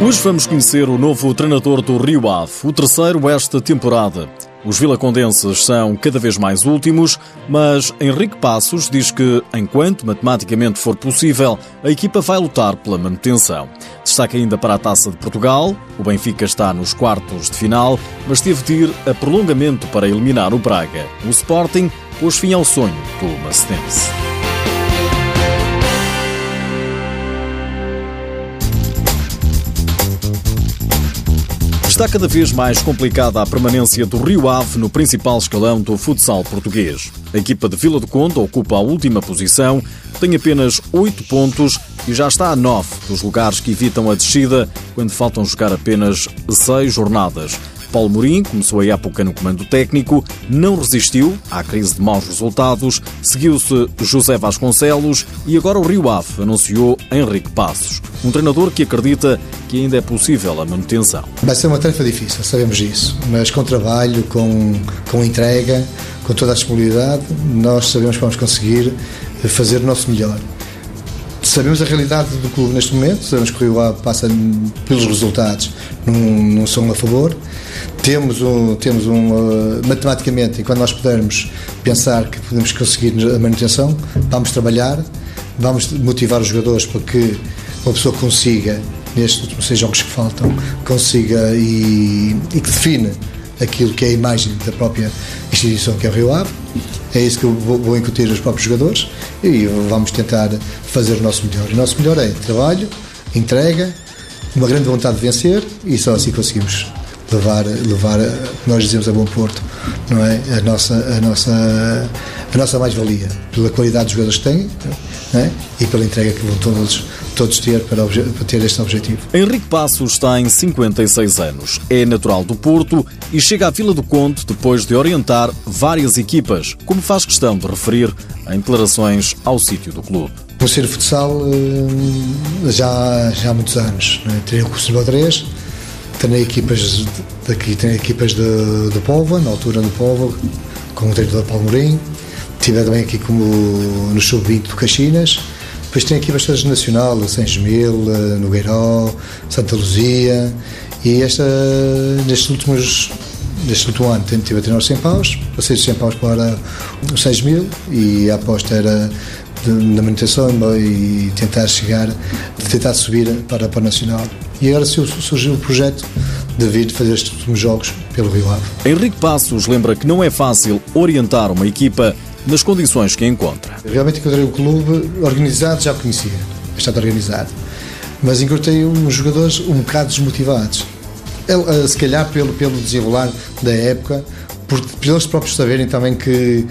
Hoje vamos conhecer o novo treinador do Rio Ave, o terceiro esta temporada. Os vilacondenses são cada vez mais últimos, mas Henrique Passos diz que, enquanto matematicamente for possível, a equipa vai lutar pela manutenção. Destaca ainda para a Taça de Portugal. O Benfica está nos quartos de final, mas teve de ir a prolongamento para eliminar o Braga. O Sporting pôs fim ao sonho do Macedense. Está cada vez mais complicada a permanência do Rio Ave no principal escalão do futsal português. A equipa de Vila do Conde ocupa a última posição, tem apenas 8 pontos e já está a 9 dos lugares que evitam a descida quando faltam jogar apenas 6 jornadas. Paulo Mourinho começou a época no comando técnico, não resistiu à crise de maus resultados, seguiu-se José Vasconcelos e agora o Rio Ave anunciou Henrique Passos, um treinador que acredita que ainda é possível a manutenção. Vai ser uma tarefa difícil, sabemos disso, mas com trabalho, com, com entrega, com toda a disponibilidade, nós sabemos que vamos conseguir fazer o nosso melhor. Sabemos a realidade do clube neste momento, sabemos que o Rio Ave passa pelos resultados, não, são a favor. Temos um, temos um uh, matematicamente, e quando nós pudermos pensar que podemos conseguir a manutenção, vamos trabalhar, vamos motivar os jogadores para que uma pessoa consiga, nestes últimos seis jogos que faltam, consiga e, e que define aquilo que é a imagem da própria instituição que é o Rio Ave. É isso que eu vou, vou incutir aos próprios jogadores e vamos tentar fazer o nosso melhor. O nosso melhor é trabalho, entrega, uma grande vontade de vencer e só assim conseguimos levar, levar nós dizemos a bom porto, não é? A nossa, a nossa, a nossa mais-valia, pela qualidade dos jogadores que têm é? e pela entrega que vão todos, todos ter para, para ter este objetivo. Henrique Passos tem 56 anos, é natural do Porto e chega à Vila do Conde depois de orientar várias equipas, como faz questão de referir em declarações ao sítio do clube. Vou ser futsal eh, já, já há muitos anos. Né? Treinei o curso de 3, treinei equipas daqui, treinei equipas de, de Póvoa, na altura do Póvoa, com o treinador Paulo Mourinho. Estive também aqui como no Sub-20 do Caxinas. Depois tem aqui bastante nacional, São Gemil, Nogueiró, Santa Luzia. E esta, nestes últimos neste último ano estive a treinar os 100 paus, passei dos 100 paus para os 6 mil e a aposta era na manutenção e tentar chegar, tentar subir para, para o Nacional. E agora surgiu o projeto de vir fazer estes últimos jogos pelo Rio Ave. Henrique Passos lembra que não é fácil orientar uma equipa nas condições que encontra. Realmente encontrei o clube organizado, já conhecia, bastante organizado, mas encontrei uns jogadores um bocado desmotivados. Eh, se calhar pelo, pelo desenrolar da época, por, por eles próprios saberem também que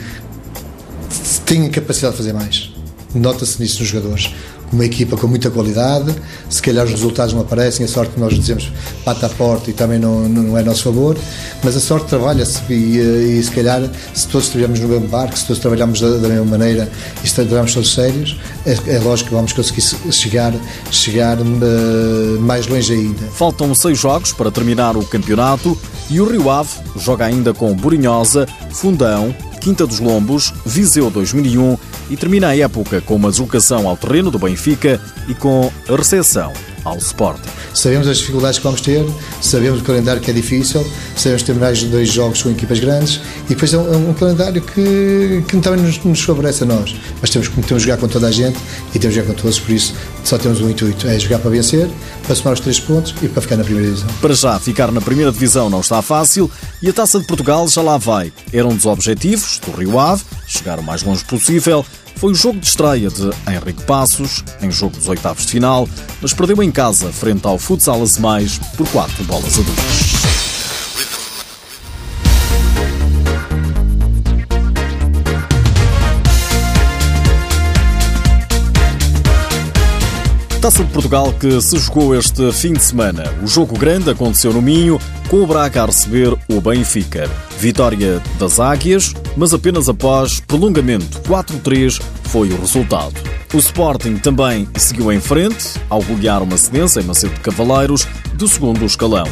têm capacidade de fazer mais. Nota-se nisso nos jogadores uma equipa com muita qualidade, se calhar os resultados não aparecem, a sorte que nós dizemos bata a porta e também não, não é nosso favor, mas a sorte trabalha-se e, e, se calhar se todos estivermos no mesmo barco, se todos trabalharmos da, da mesma maneira e trabalharmos todos sérios, é, é, lógico que vamos conseguir chegar, chegar uh, mais longe ainda. Faltam seis jogos para terminar o campeonato e o Rio Ave joga ainda com Burinhosa, Fundão, Quinta dos Lombos, Viseu 2001 e termina a época com uma deslocação ao terreno do Benfica e com a recepção ao Sporting. Sabemos as dificuldades que vamos ter, sabemos o calendário que é difícil, sabemos que temos mais dois jogos com equipas grandes e depois é um, um calendário que, que também nos, nos, favorece a nós. Mas temos, temos de jogar com toda a gente e temos de jogar com todos, por isso só temos um intuito: é jogar para vencer, para somar os três pontos e para ficar na primeira divisão. Para já, ficar na primeira divisão não está fácil e a taça de Portugal já lá vai. Era um dos objetivos do Rio Ave, chegar o mais longe possível foi o jogo de estreia de Henrique Passos, em jogo dos oitavos de final, mas perdeu em casa frente ao Futsal Mais por 4 bolas a 2. Taça de Portugal que se jogou este fim de semana. O jogo grande aconteceu no Minho, com o Braga a receber o Benfica. Vitória das Águias, mas apenas após prolongamento 4-3 foi o resultado. O Sporting também seguiu em frente ao golear uma cedência em Macedo de Cavaleiros do segundo escalão.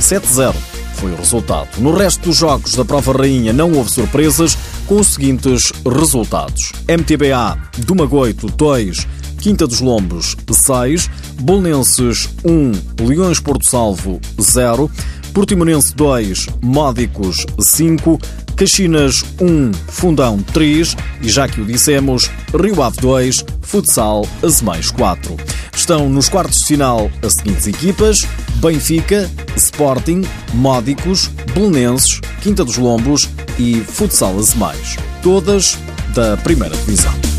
7-0 foi o resultado. No resto dos jogos da Prova Rainha não houve surpresas com os seguintes resultados. MTBA do Magoito 2, Quinta dos Lombos 6, Bolonenses 1, Leões Porto Salvo 0, Portimonense 2, Módicos 5, Caxinas 1, Fundão 3 e já que o dissemos, Rio Ave 2, Futsal Azemais 4. Estão nos quartos de final as seguintes equipas: Benfica, Sporting, Módicos, Belenenses, Quinta dos Lombos e Futsal Azemais. Todas da primeira divisão.